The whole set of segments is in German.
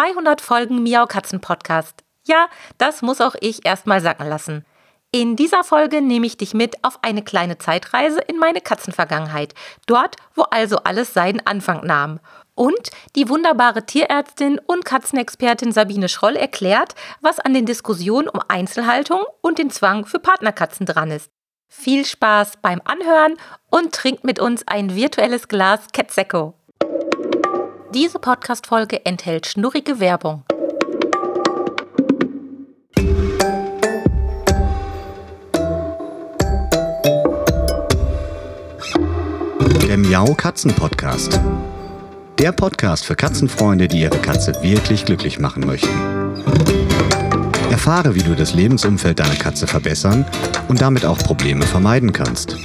200 Folgen Miau Katzen Podcast. Ja, das muss auch ich erstmal sacken lassen. In dieser Folge nehme ich dich mit auf eine kleine Zeitreise in meine Katzenvergangenheit. Dort, wo also alles seinen Anfang nahm. Und die wunderbare Tierärztin und Katzenexpertin Sabine Schroll erklärt, was an den Diskussionen um Einzelhaltung und den Zwang für Partnerkatzen dran ist. Viel Spaß beim Anhören und trinkt mit uns ein virtuelles Glas Quetzecco. Diese Podcast-Folge enthält schnurrige Werbung. Der Miau Katzen Podcast. Der Podcast für Katzenfreunde, die ihre Katze wirklich glücklich machen möchten. Erfahre, wie du das Lebensumfeld deiner Katze verbessern und damit auch Probleme vermeiden kannst.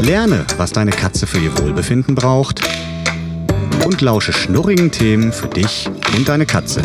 Lerne, was deine Katze für ihr Wohlbefinden braucht und lausche schnurrigen Themen für dich und deine Katze.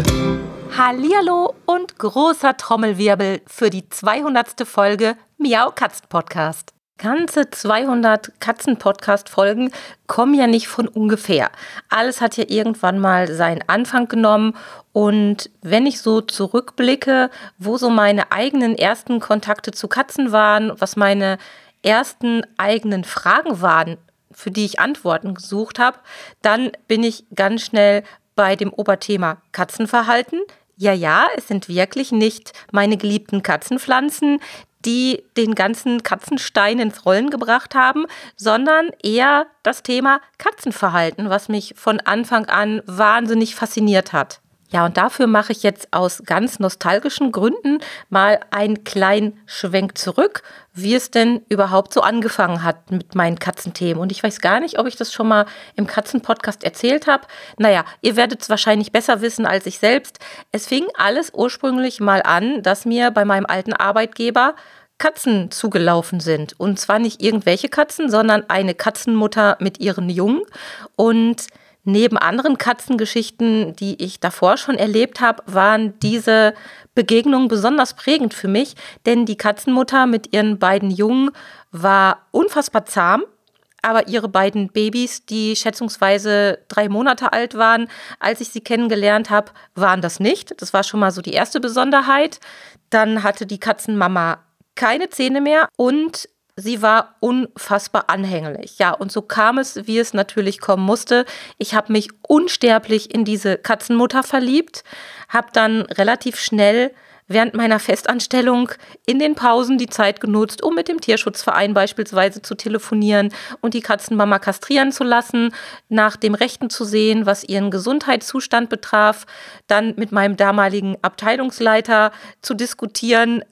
Hallihallo und großer Trommelwirbel für die 200. Folge Miau Katzen Podcast. Ganze 200 Katzen-Podcast-Folgen kommen ja nicht von ungefähr. Alles hat ja irgendwann mal seinen Anfang genommen. Und wenn ich so zurückblicke, wo so meine eigenen ersten Kontakte zu Katzen waren, was meine ersten eigenen Fragen waren, für die ich Antworten gesucht habe, dann bin ich ganz schnell bei dem Oberthema Katzenverhalten. Ja, ja, es sind wirklich nicht meine geliebten Katzenpflanzen, die den ganzen Katzenstein ins Rollen gebracht haben, sondern eher das Thema Katzenverhalten, was mich von Anfang an wahnsinnig fasziniert hat. Ja, und dafür mache ich jetzt aus ganz nostalgischen Gründen mal einen kleinen Schwenk zurück, wie es denn überhaupt so angefangen hat mit meinen Katzenthemen. Und ich weiß gar nicht, ob ich das schon mal im Katzenpodcast erzählt habe. Naja, ihr werdet es wahrscheinlich besser wissen als ich selbst. Es fing alles ursprünglich mal an, dass mir bei meinem alten Arbeitgeber Katzen zugelaufen sind. Und zwar nicht irgendwelche Katzen, sondern eine Katzenmutter mit ihren Jungen. Und Neben anderen Katzengeschichten, die ich davor schon erlebt habe, waren diese Begegnungen besonders prägend für mich, denn die Katzenmutter mit ihren beiden Jungen war unfassbar zahm, aber ihre beiden Babys, die schätzungsweise drei Monate alt waren, als ich sie kennengelernt habe, waren das nicht. Das war schon mal so die erste Besonderheit. Dann hatte die Katzenmama keine Zähne mehr und sie war unfassbar anhänglich. Ja, und so kam es, wie es natürlich kommen musste. Ich habe mich unsterblich in diese Katzenmutter verliebt, habe dann relativ schnell während meiner Festanstellung in den Pausen die Zeit genutzt, um mit dem Tierschutzverein beispielsweise zu telefonieren und die Katzenmama kastrieren zu lassen, nach dem Rechten zu sehen, was ihren Gesundheitszustand betraf, dann mit meinem damaligen Abteilungsleiter zu diskutieren,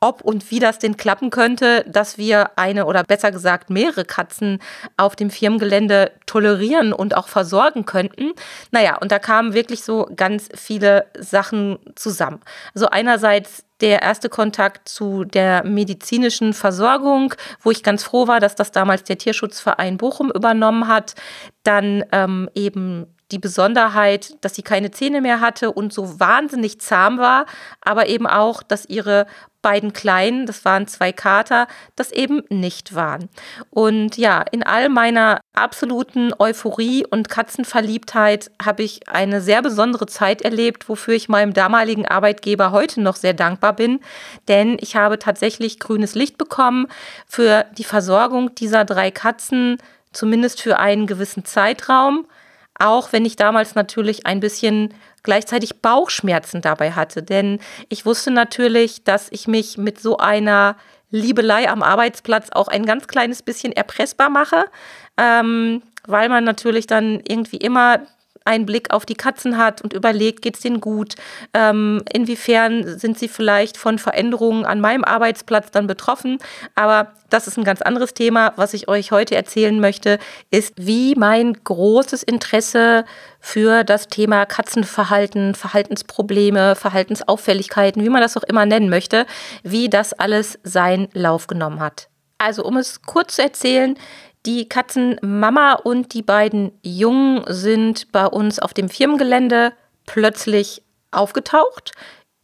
ob und wie das denn klappen könnte, dass wir eine oder besser gesagt mehrere Katzen auf dem Firmengelände tolerieren und auch versorgen könnten. Naja, und da kamen wirklich so ganz viele Sachen zusammen. Also einerseits der erste Kontakt zu der medizinischen Versorgung, wo ich ganz froh war, dass das damals der Tierschutzverein Bochum übernommen hat. Dann ähm, eben die Besonderheit, dass sie keine Zähne mehr hatte und so wahnsinnig zahm war, aber eben auch, dass ihre beiden Kleinen, das waren zwei Kater, das eben nicht waren. Und ja, in all meiner absoluten Euphorie und Katzenverliebtheit habe ich eine sehr besondere Zeit erlebt, wofür ich meinem damaligen Arbeitgeber heute noch sehr dankbar bin, denn ich habe tatsächlich grünes Licht bekommen für die Versorgung dieser drei Katzen, zumindest für einen gewissen Zeitraum. Auch wenn ich damals natürlich ein bisschen gleichzeitig Bauchschmerzen dabei hatte. Denn ich wusste natürlich, dass ich mich mit so einer Liebelei am Arbeitsplatz auch ein ganz kleines bisschen erpressbar mache, ähm, weil man natürlich dann irgendwie immer einen Blick auf die Katzen hat und überlegt, geht es denen gut? Ähm, inwiefern sind sie vielleicht von Veränderungen an meinem Arbeitsplatz dann betroffen? Aber das ist ein ganz anderes Thema. Was ich euch heute erzählen möchte, ist, wie mein großes Interesse für das Thema Katzenverhalten, Verhaltensprobleme, Verhaltensauffälligkeiten, wie man das auch immer nennen möchte, wie das alles seinen Lauf genommen hat. Also um es kurz zu erzählen, die Katzenmama und die beiden Jungen sind bei uns auf dem Firmengelände plötzlich aufgetaucht.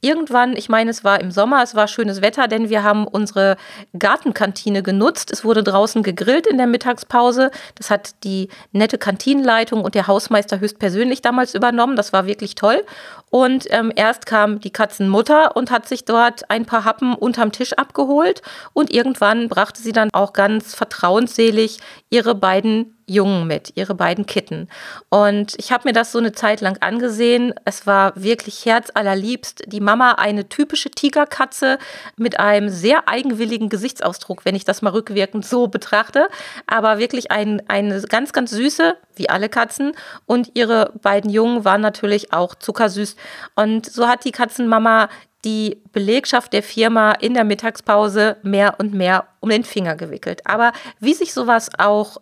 irgendwann, ich meine, es war im Sommer, es war schönes Wetter, denn wir haben unsere Gartenkantine genutzt. Es wurde draußen gegrillt in der Mittagspause. Das hat die nette Kantinenleitung und der Hausmeister höchstpersönlich damals übernommen. Das war wirklich toll. Und ähm, erst kam die Katzenmutter und hat sich dort ein paar Happen unterm Tisch abgeholt. Und irgendwann brachte sie dann auch ganz vertrauensselig ihre beiden Jungen mit, ihre beiden Kitten. Und ich habe mir das so eine Zeit lang angesehen. Es war wirklich herzallerliebst. Die Mama eine typische Tigerkatze mit einem sehr eigenwilligen Gesichtsausdruck, wenn ich das mal rückwirkend so betrachte. Aber wirklich ein, eine ganz, ganz süße, wie alle Katzen. Und ihre beiden Jungen waren natürlich auch zuckersüß. Und so hat die Katzenmama die Belegschaft der Firma in der Mittagspause mehr und mehr um den Finger gewickelt. Aber wie sich sowas auch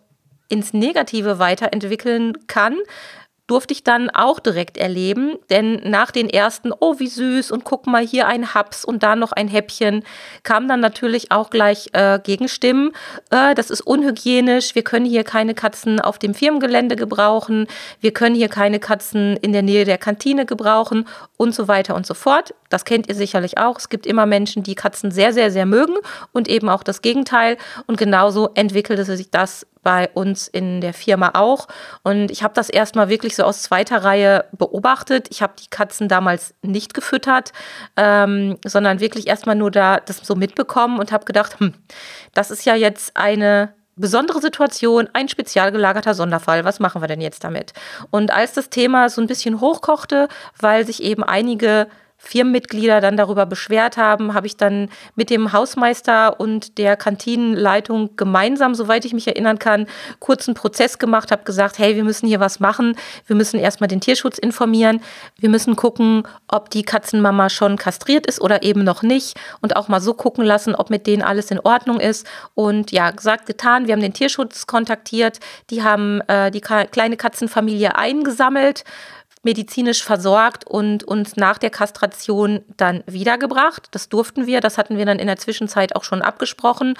ins Negative weiterentwickeln kann, durfte ich dann auch direkt erleben. Denn nach den ersten, oh, wie süß und guck mal, hier ein Haps und da noch ein Häppchen, kam dann natürlich auch gleich äh, Gegenstimmen. Äh, das ist unhygienisch, wir können hier keine Katzen auf dem Firmengelände gebrauchen, wir können hier keine Katzen in der Nähe der Kantine gebrauchen und so weiter und so fort. Das kennt ihr sicherlich auch. Es gibt immer Menschen, die Katzen sehr, sehr, sehr mögen und eben auch das Gegenteil. Und genauso entwickelte sich das bei uns in der Firma auch. Und ich habe das erstmal wirklich so aus zweiter Reihe beobachtet. Ich habe die Katzen damals nicht gefüttert, ähm, sondern wirklich erstmal nur da das so mitbekommen und habe gedacht, hm, das ist ja jetzt eine besondere Situation, ein spezial gelagerter Sonderfall. Was machen wir denn jetzt damit? Und als das Thema so ein bisschen hochkochte, weil sich eben einige Firmenmitglieder dann darüber beschwert haben, habe ich dann mit dem Hausmeister und der Kantinenleitung gemeinsam, soweit ich mich erinnern kann, kurzen Prozess gemacht, habe gesagt, hey, wir müssen hier was machen. Wir müssen erstmal den Tierschutz informieren. Wir müssen gucken, ob die Katzenmama schon kastriert ist oder eben noch nicht und auch mal so gucken lassen, ob mit denen alles in Ordnung ist. Und ja, gesagt, getan. Wir haben den Tierschutz kontaktiert. Die haben äh, die kleine Katzenfamilie eingesammelt medizinisch versorgt und uns nach der Kastration dann wiedergebracht. Das durften wir, das hatten wir dann in der Zwischenzeit auch schon abgesprochen.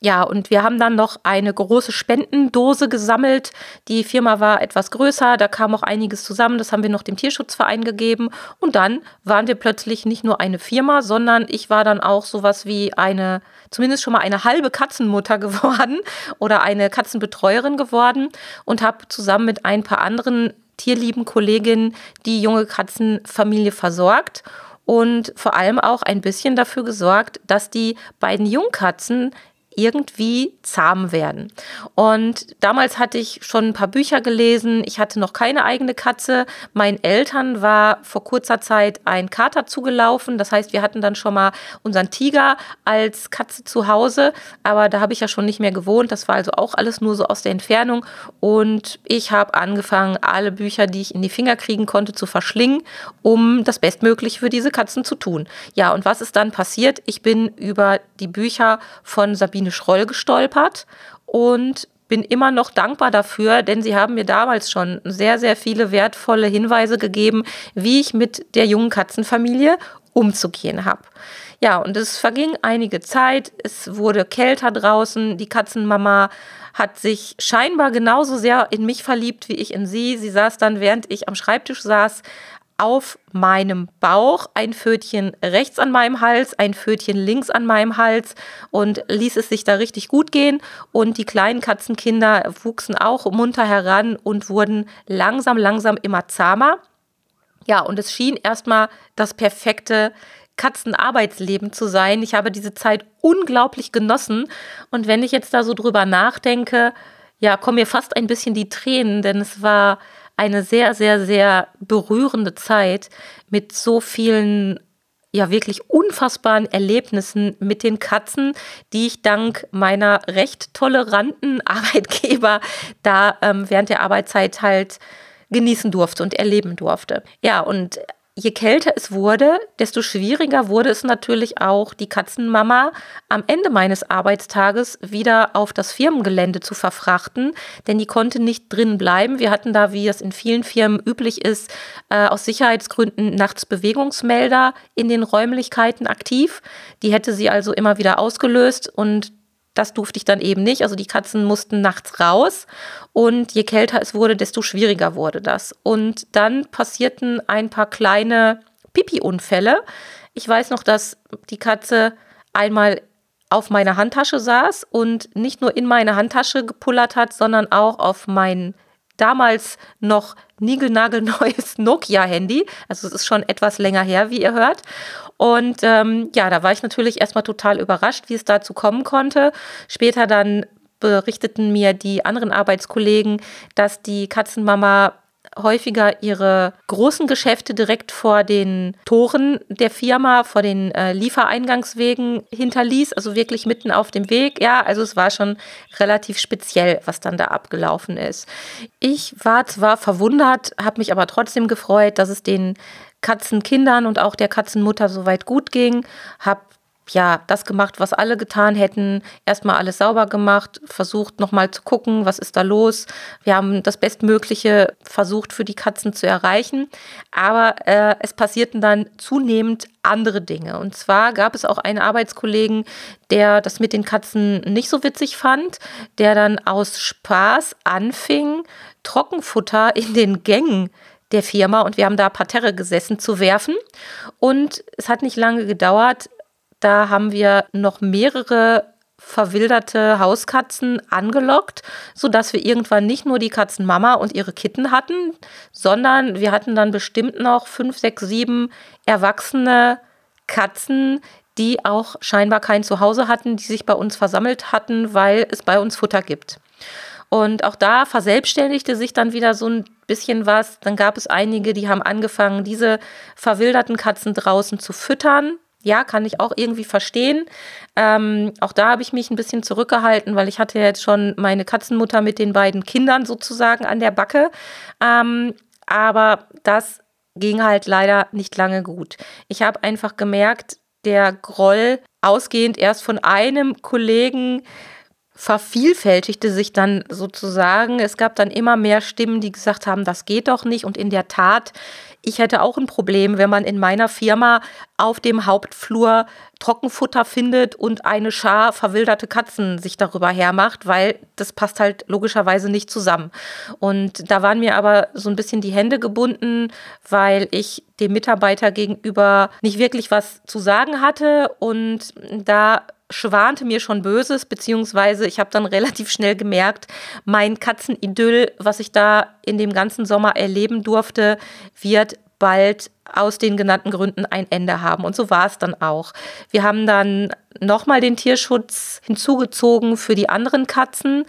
Ja, und wir haben dann noch eine große Spendendose gesammelt. Die Firma war etwas größer, da kam auch einiges zusammen, das haben wir noch dem Tierschutzverein gegeben. Und dann waren wir plötzlich nicht nur eine Firma, sondern ich war dann auch sowas wie eine, zumindest schon mal eine halbe Katzenmutter geworden oder eine Katzenbetreuerin geworden und habe zusammen mit ein paar anderen tierlieben Kollegin die junge Katzenfamilie versorgt und vor allem auch ein bisschen dafür gesorgt, dass die beiden Jungkatzen irgendwie zahm werden. Und damals hatte ich schon ein paar Bücher gelesen. Ich hatte noch keine eigene Katze. Meinen Eltern war vor kurzer Zeit ein Kater zugelaufen. Das heißt, wir hatten dann schon mal unseren Tiger als Katze zu Hause. Aber da habe ich ja schon nicht mehr gewohnt. Das war also auch alles nur so aus der Entfernung. Und ich habe angefangen, alle Bücher, die ich in die Finger kriegen konnte, zu verschlingen, um das Bestmögliche für diese Katzen zu tun. Ja, und was ist dann passiert? Ich bin über die Bücher von Sabine Sabine Schroll gestolpert und bin immer noch dankbar dafür, denn sie haben mir damals schon sehr, sehr viele wertvolle Hinweise gegeben, wie ich mit der jungen Katzenfamilie umzugehen habe. Ja, und es verging einige Zeit, es wurde kälter draußen, die Katzenmama hat sich scheinbar genauso sehr in mich verliebt wie ich in sie. Sie saß dann, während ich am Schreibtisch saß, auf meinem Bauch, ein Pfötchen rechts an meinem Hals, ein Pfötchen links an meinem Hals und ließ es sich da richtig gut gehen. Und die kleinen Katzenkinder wuchsen auch munter heran und wurden langsam, langsam immer zahmer. Ja, und es schien erstmal das perfekte Katzenarbeitsleben zu sein. Ich habe diese Zeit unglaublich genossen. Und wenn ich jetzt da so drüber nachdenke, ja, kommen mir fast ein bisschen die Tränen, denn es war eine sehr, sehr, sehr berührende Zeit mit so vielen ja wirklich unfassbaren Erlebnissen mit den Katzen, die ich dank meiner recht toleranten Arbeitgeber da ähm, während der Arbeitszeit halt genießen durfte und erleben durfte. Ja, und je kälter es wurde, desto schwieriger wurde es natürlich auch, die Katzenmama am Ende meines Arbeitstages wieder auf das Firmengelände zu verfrachten, denn die konnte nicht drin bleiben. Wir hatten da, wie es in vielen Firmen üblich ist, äh, aus Sicherheitsgründen nachts Bewegungsmelder in den Räumlichkeiten aktiv. Die hätte sie also immer wieder ausgelöst und das durfte ich dann eben nicht. Also die Katzen mussten nachts raus und je kälter es wurde, desto schwieriger wurde das. Und dann passierten ein paar kleine Pipi-Unfälle. Ich weiß noch, dass die Katze einmal auf meiner Handtasche saß und nicht nur in meine Handtasche gepullert hat, sondern auch auf mein damals noch niegelnagelneues Nokia-Handy. Also es ist schon etwas länger her, wie ihr hört. Und ähm, ja, da war ich natürlich erstmal total überrascht, wie es dazu kommen konnte. Später dann berichteten mir die anderen Arbeitskollegen, dass die Katzenmama häufiger ihre großen Geschäfte direkt vor den Toren der Firma, vor den äh, Liefereingangswegen hinterließ, also wirklich mitten auf dem Weg. Ja, also es war schon relativ speziell, was dann da abgelaufen ist. Ich war zwar verwundert, habe mich aber trotzdem gefreut, dass es den Katzenkindern und auch der Katzenmutter soweit gut ging, habe ja, das gemacht, was alle getan hätten. Erstmal alles sauber gemacht, versucht nochmal zu gucken, was ist da los. Wir haben das Bestmögliche versucht für die Katzen zu erreichen. Aber äh, es passierten dann zunehmend andere Dinge. Und zwar gab es auch einen Arbeitskollegen, der das mit den Katzen nicht so witzig fand, der dann aus Spaß anfing, Trockenfutter in den Gängen der Firma und wir haben da Parterre gesessen zu werfen. Und es hat nicht lange gedauert, da haben wir noch mehrere verwilderte Hauskatzen angelockt, sodass wir irgendwann nicht nur die Katzenmama und ihre Kitten hatten, sondern wir hatten dann bestimmt noch fünf, sechs, sieben erwachsene Katzen, die auch scheinbar kein Zuhause hatten, die sich bei uns versammelt hatten, weil es bei uns Futter gibt. Und auch da verselbstständigte sich dann wieder so ein bisschen was. Dann gab es einige, die haben angefangen, diese verwilderten Katzen draußen zu füttern ja, kann ich auch irgendwie verstehen. Ähm, auch da habe ich mich ein bisschen zurückgehalten, weil ich hatte jetzt schon meine Katzenmutter mit den beiden Kindern sozusagen an der Backe. Ähm, aber das ging halt leider nicht lange gut. Ich habe einfach gemerkt, der Groll, ausgehend erst von einem Kollegen, vervielfältigte sich dann sozusagen. Es gab dann immer mehr Stimmen, die gesagt haben, das geht doch nicht. Und in der Tat, ich hätte auch ein Problem, wenn man in meiner Firma auf dem Hauptflur Trockenfutter findet und eine Schar verwilderte Katzen sich darüber hermacht, weil das passt halt logischerweise nicht zusammen. Und da waren mir aber so ein bisschen die Hände gebunden, weil ich dem Mitarbeiter gegenüber nicht wirklich was zu sagen hatte und da schwante mir schon Böses, beziehungsweise ich habe dann relativ schnell gemerkt, mein Katzenidyll, was ich da in dem ganzen Sommer erleben durfte, wird bald aus den genannten Gründen ein Ende haben. Und so war es dann auch. Wir haben dann nochmal den Tierschutz hinzugezogen für die anderen Katzen.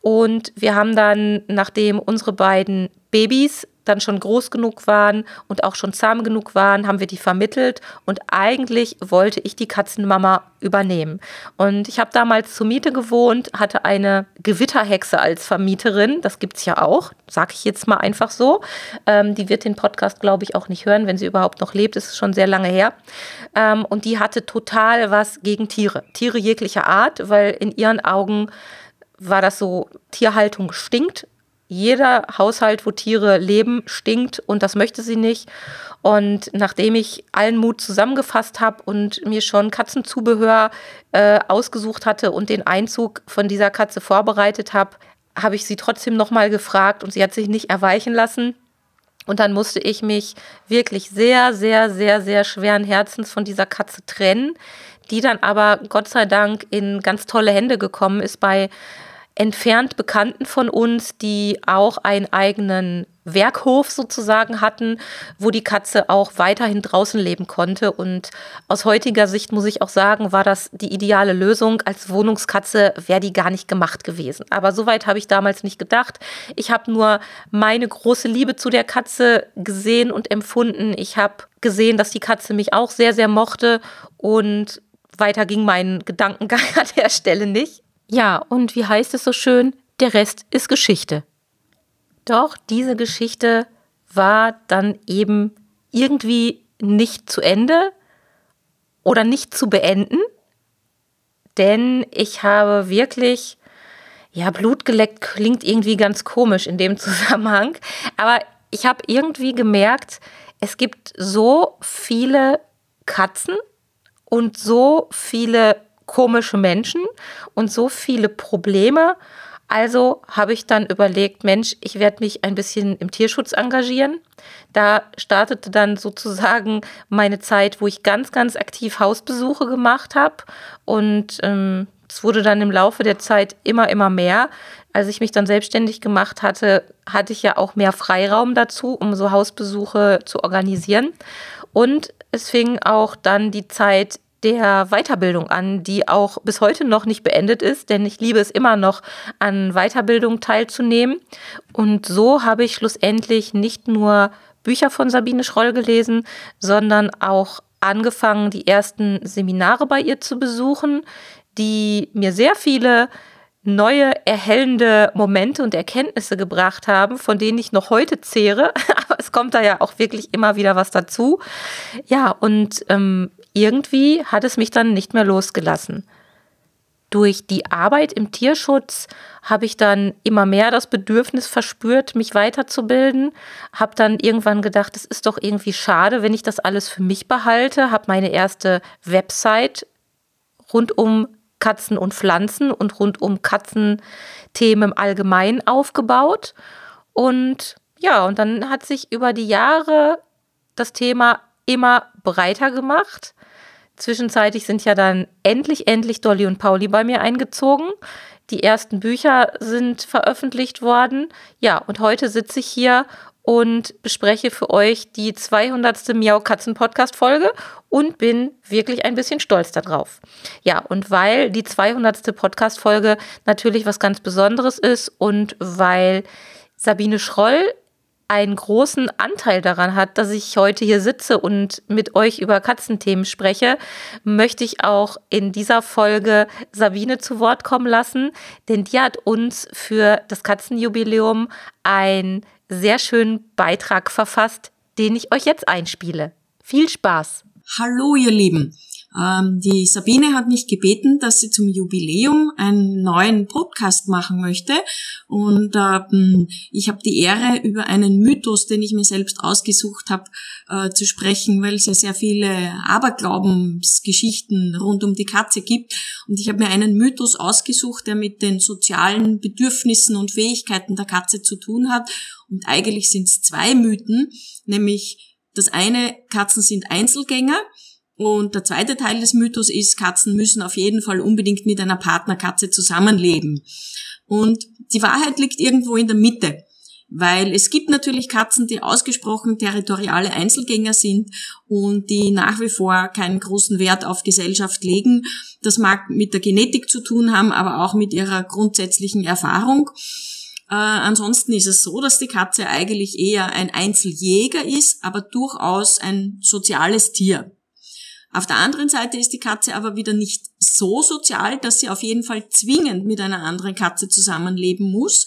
Und wir haben dann, nachdem unsere beiden Babys dann schon groß genug waren und auch schon zahm genug waren, haben wir die vermittelt und eigentlich wollte ich die Katzenmama übernehmen. Und ich habe damals zur Miete gewohnt, hatte eine Gewitterhexe als Vermieterin, das gibt es ja auch, sage ich jetzt mal einfach so. Ähm, die wird den Podcast, glaube ich, auch nicht hören, wenn sie überhaupt noch lebt, das ist schon sehr lange her. Ähm, und die hatte total was gegen Tiere, Tiere jeglicher Art, weil in ihren Augen war das so, Tierhaltung stinkt jeder Haushalt, wo Tiere leben, stinkt und das möchte sie nicht. Und nachdem ich allen Mut zusammengefasst habe und mir schon Katzenzubehör äh, ausgesucht hatte und den Einzug von dieser Katze vorbereitet habe, habe ich sie trotzdem nochmal gefragt und sie hat sich nicht erweichen lassen. Und dann musste ich mich wirklich sehr, sehr, sehr, sehr schweren Herzens von dieser Katze trennen, die dann aber Gott sei Dank in ganz tolle Hände gekommen ist bei entfernt Bekannten von uns, die auch einen eigenen Werkhof sozusagen hatten, wo die Katze auch weiterhin draußen leben konnte. Und aus heutiger Sicht muss ich auch sagen, war das die ideale Lösung. Als Wohnungskatze wäre die gar nicht gemacht gewesen. Aber soweit habe ich damals nicht gedacht. Ich habe nur meine große Liebe zu der Katze gesehen und empfunden. Ich habe gesehen, dass die Katze mich auch sehr, sehr mochte. Und weiter ging mein Gedankengang an der Stelle nicht. Ja, und wie heißt es so schön? Der Rest ist Geschichte. Doch diese Geschichte war dann eben irgendwie nicht zu Ende oder nicht zu beenden, denn ich habe wirklich, ja, Blut geleckt klingt irgendwie ganz komisch in dem Zusammenhang, aber ich habe irgendwie gemerkt, es gibt so viele Katzen und so viele komische Menschen und so viele Probleme Also habe ich dann überlegt, Mensch, ich werde mich ein bisschen im Tierschutz engagieren. Da startete dann sozusagen meine Zeit, wo ich ganz, ganz aktiv Hausbesuche gemacht habe. Und ähm, es wurde dann im Laufe der Zeit immer, immer mehr. Als ich mich dann selbstständig gemacht hatte, hatte ich ja auch mehr Freiraum dazu, um so Hausbesuche zu organisieren. Und es fing auch dann die Zeit der Weiterbildung an, die auch bis heute noch nicht beendet ist, denn ich liebe es immer noch, an Weiterbildung teilzunehmen. Und so habe ich schlussendlich nicht nur Bücher von Sabine Schroll gelesen, sondern auch angefangen, die ersten Seminare bei ihr zu besuchen, die mir sehr viele neue, erhellende Momente und Erkenntnisse gebracht haben, von denen ich noch heute zehre. Es kommt da ja auch wirklich immer wieder was dazu. Ja, und ähm, irgendwie hat es mich dann nicht mehr losgelassen. Durch die Arbeit im Tierschutz habe ich dann immer mehr das Bedürfnis verspürt, mich weiterzubilden. Habe dann irgendwann gedacht, es ist doch irgendwie schade, wenn ich das alles für mich behalte. Habe meine erste Website rund um Katzen und Pflanzen und rund um Katzenthemen im Allgemeinen aufgebaut. Und ja, und dann hat sich über die Jahre das Thema immer breiter gemacht. Zwischenzeitlich sind ja dann endlich, endlich Dolly und Pauli bei mir eingezogen. Die ersten Bücher sind veröffentlicht worden. Ja, und heute sitze ich hier und bespreche für euch die 200. Miau Katzen Podcast Folge und bin wirklich ein bisschen stolz darauf. Ja, und weil die 200. Podcast Folge natürlich was ganz Besonderes ist und weil Sabine Schroll einen großen Anteil daran hat, dass ich heute hier sitze und mit euch über Katzenthemen spreche, möchte ich auch in dieser Folge Sabine zu Wort kommen lassen, denn die hat uns für das Katzenjubiläum ein sehr schönen Beitrag verfasst, den ich euch jetzt einspiele. Viel Spaß! Hallo ihr Lieben! Ähm, die Sabine hat mich gebeten, dass sie zum Jubiläum einen neuen Podcast machen möchte. Und ähm, ich habe die Ehre, über einen Mythos, den ich mir selbst ausgesucht habe, äh, zu sprechen, weil es ja sehr viele Aberglaubensgeschichten rund um die Katze gibt. Und ich habe mir einen Mythos ausgesucht, der mit den sozialen Bedürfnissen und Fähigkeiten der Katze zu tun hat. Und eigentlich sind es zwei Mythen, nämlich das eine, Katzen sind Einzelgänger und der zweite Teil des Mythos ist, Katzen müssen auf jeden Fall unbedingt mit einer Partnerkatze zusammenleben. Und die Wahrheit liegt irgendwo in der Mitte. Weil es gibt natürlich Katzen, die ausgesprochen territoriale Einzelgänger sind und die nach wie vor keinen großen Wert auf Gesellschaft legen. Das mag mit der Genetik zu tun haben, aber auch mit ihrer grundsätzlichen Erfahrung. Äh, ansonsten ist es so, dass die Katze eigentlich eher ein Einzeljäger ist, aber durchaus ein soziales Tier. Auf der anderen Seite ist die Katze aber wieder nicht so sozial, dass sie auf jeden Fall zwingend mit einer anderen Katze zusammenleben muss.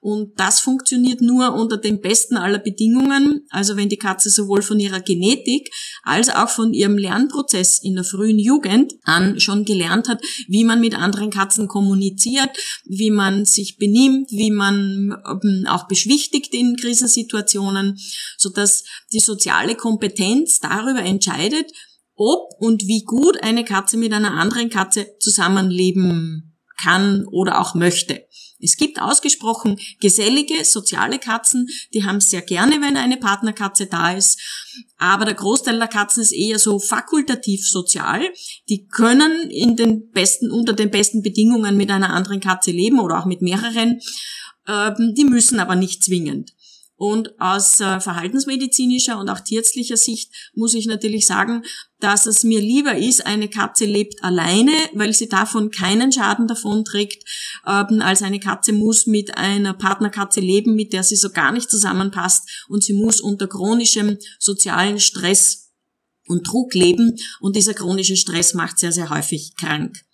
Und das funktioniert nur unter den besten aller Bedingungen, also wenn die Katze sowohl von ihrer Genetik als auch von ihrem Lernprozess in der frühen Jugend an schon gelernt hat, wie man mit anderen Katzen kommuniziert, wie man sich benimmt, wie man ähm, auch beschwichtigt in Krisensituationen, sodass die soziale Kompetenz darüber entscheidet, ob und wie gut eine Katze mit einer anderen Katze zusammenleben kann oder auch möchte. Es gibt ausgesprochen gesellige, soziale Katzen, die haben es sehr gerne, wenn eine Partnerkatze da ist. Aber der Großteil der Katzen ist eher so fakultativ sozial. Die können in den besten, unter den besten Bedingungen mit einer anderen Katze leben oder auch mit mehreren. Ähm, die müssen aber nicht zwingend. Und aus äh, verhaltensmedizinischer und auch tierärztlicher Sicht muss ich natürlich sagen, dass es mir lieber ist, eine Katze lebt alleine, weil sie davon keinen Schaden davon trägt, ähm, als eine Katze muss mit einer Partnerkatze leben, mit der sie so gar nicht zusammenpasst. Und sie muss unter chronischem sozialen Stress und Druck leben. Und dieser chronische Stress macht sehr, sehr häufig krank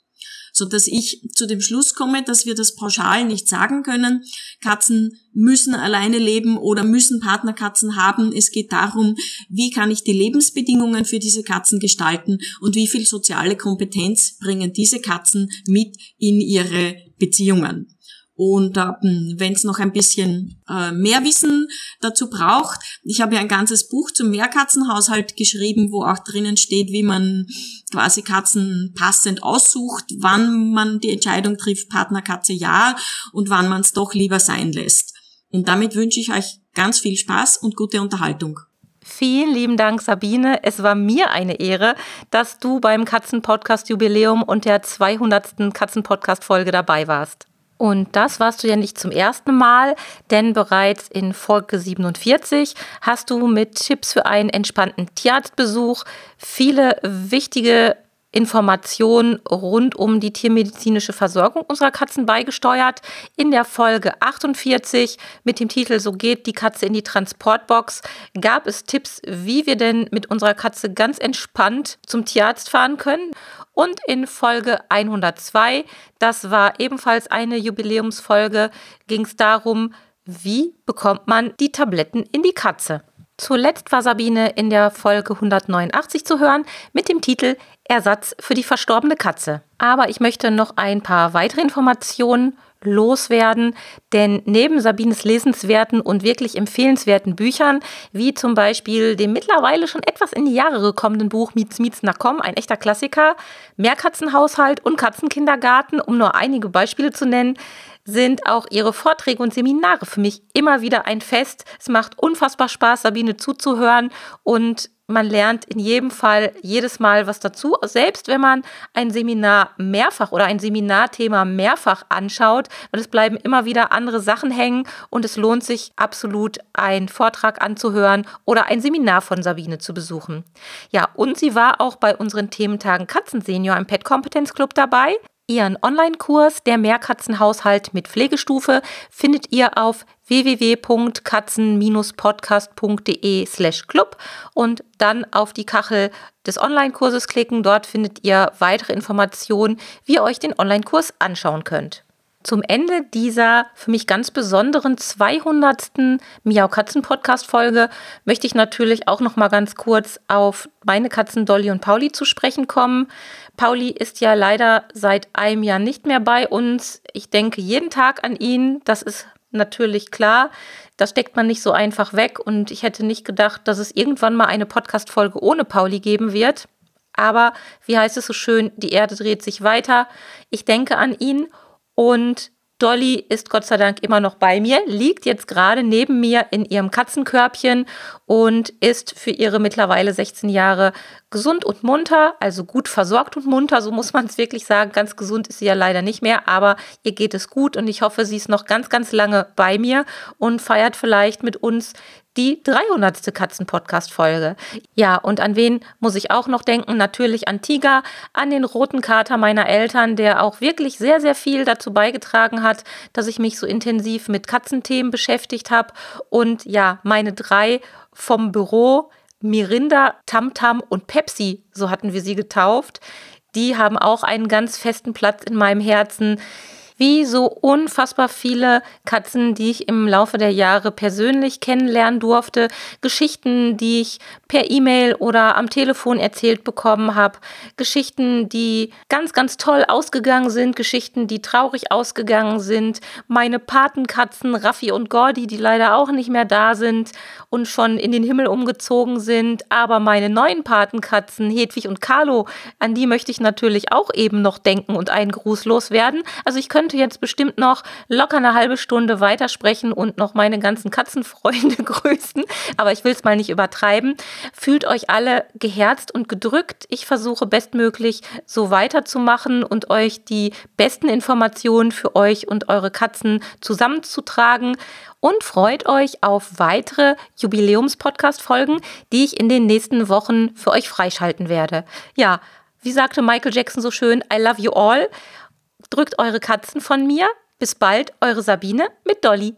so dass ich zu dem Schluss komme, dass wir das pauschal nicht sagen können. Katzen müssen alleine leben oder müssen Partnerkatzen haben. Es geht darum, wie kann ich die Lebensbedingungen für diese Katzen gestalten und wie viel soziale Kompetenz bringen diese Katzen mit in ihre Beziehungen. Und äh, wenn es noch ein bisschen äh, mehr Wissen dazu braucht, ich habe ja ein ganzes Buch zum Mehrkatzenhaushalt geschrieben, wo auch drinnen steht, wie man quasi Katzen passend aussucht, wann man die Entscheidung trifft, Partnerkatze ja und wann man es doch lieber sein lässt. Und damit wünsche ich euch ganz viel Spaß und gute Unterhaltung. Vielen lieben Dank, Sabine. Es war mir eine Ehre, dass du beim Katzenpodcast-Jubiläum und der 200. Katzenpodcast-Folge dabei warst. Und das warst du ja nicht zum ersten Mal, denn bereits in Folge 47 hast du mit Tipps für einen entspannten Tierarztbesuch viele wichtige Informationen rund um die tiermedizinische Versorgung unserer Katzen beigesteuert. In der Folge 48 mit dem Titel So geht die Katze in die Transportbox gab es Tipps, wie wir denn mit unserer Katze ganz entspannt zum Tierarzt fahren können. Und in Folge 102, das war ebenfalls eine Jubiläumsfolge, ging es darum, wie bekommt man die Tabletten in die Katze. Zuletzt war Sabine in der Folge 189 zu hören mit dem Titel Ersatz für die verstorbene Katze. Aber ich möchte noch ein paar weitere Informationen loswerden, denn neben Sabines lesenswerten und wirklich empfehlenswerten Büchern, wie zum Beispiel dem mittlerweile schon etwas in die Jahre gekommenen Buch Mietz Mietz na komm, ein echter Klassiker, Mehrkatzenhaushalt und Katzenkindergarten, um nur einige Beispiele zu nennen, sind auch ihre Vorträge und Seminare für mich immer wieder ein Fest. Es macht unfassbar Spaß, Sabine zuzuhören und man lernt in jedem Fall jedes Mal was dazu, selbst wenn man ein Seminar mehrfach oder ein Seminarthema mehrfach anschaut, weil es bleiben immer wieder andere Sachen hängen und es lohnt sich absolut, einen Vortrag anzuhören oder ein Seminar von Sabine zu besuchen. Ja, und sie war auch bei unseren Thementagen Katzensenior im Pet Kompetenzclub dabei. Ihren Online-Kurs Der Mehrkatzenhaushalt mit Pflegestufe findet ihr auf www.katzen-podcast.de slash club und dann auf die Kachel des Online-Kurses klicken. Dort findet ihr weitere Informationen, wie ihr euch den Online-Kurs anschauen könnt. Zum Ende dieser für mich ganz besonderen 200. Miau Katzen Podcast Folge möchte ich natürlich auch noch mal ganz kurz auf meine Katzen Dolly und Pauli zu sprechen kommen. Pauli ist ja leider seit einem Jahr nicht mehr bei uns. Ich denke jeden Tag an ihn. Das ist natürlich klar. Das steckt man nicht so einfach weg und ich hätte nicht gedacht, dass es irgendwann mal eine Podcast Folge ohne Pauli geben wird. Aber wie heißt es so schön, die Erde dreht sich weiter. Ich denke an ihn und Dolly ist Gott sei Dank immer noch bei mir, liegt jetzt gerade neben mir in ihrem Katzenkörbchen und ist für ihre mittlerweile 16 Jahre gesund und munter, also gut versorgt und munter, so muss man es wirklich sagen. Ganz gesund ist sie ja leider nicht mehr, aber ihr geht es gut und ich hoffe, sie ist noch ganz, ganz lange bei mir und feiert vielleicht mit uns die 300. Katzen-Podcast-Folge. Ja, und an wen muss ich auch noch denken? Natürlich an Tiger, an den roten Kater meiner Eltern, der auch wirklich sehr, sehr viel dazu beigetragen hat, dass ich mich so intensiv mit Katzenthemen beschäftigt habe. Und ja, meine drei vom Büro, Mirinda, Tamtam und Pepsi, so hatten wir sie getauft, die haben auch einen ganz festen Platz in meinem Herzen wie so unfassbar viele Katzen, die ich im Laufe der Jahre persönlich kennenlernen durfte, Geschichten, die ich per E-Mail oder am Telefon erzählt bekommen habe, Geschichten, die ganz, ganz toll ausgegangen sind, Geschichten, die traurig ausgegangen sind, meine Patenkatzen Raffi und Gordi, die leider auch nicht mehr da sind und schon in den Himmel umgezogen sind, aber meine neuen Patenkatzen Hedwig und Carlo, an die möchte ich natürlich auch eben noch denken und einen Gruß loswerden. Also ich könnte könnte jetzt bestimmt noch locker eine halbe Stunde weitersprechen und noch meine ganzen Katzenfreunde grüßen, aber ich will es mal nicht übertreiben. Fühlt euch alle geherzt und gedrückt. Ich versuche bestmöglich so weiterzumachen und euch die besten Informationen für euch und eure Katzen zusammenzutragen und freut euch auf weitere Jubiläums-Podcast-Folgen, die ich in den nächsten Wochen für euch freischalten werde. Ja, wie sagte Michael Jackson so schön, I love you all. Drückt eure Katzen von mir. Bis bald, eure Sabine mit Dolly.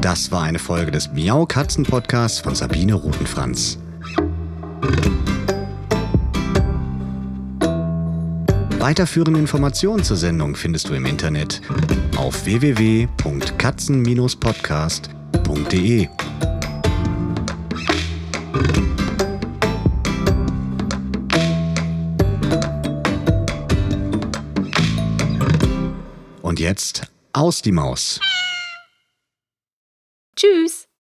Das war eine Folge des Miau Katzen Podcasts von Sabine Rutenfranz. Weiterführende Informationen zur Sendung findest du im Internet auf www.katzen-podcast.de. Und jetzt aus die Maus. Tschüss.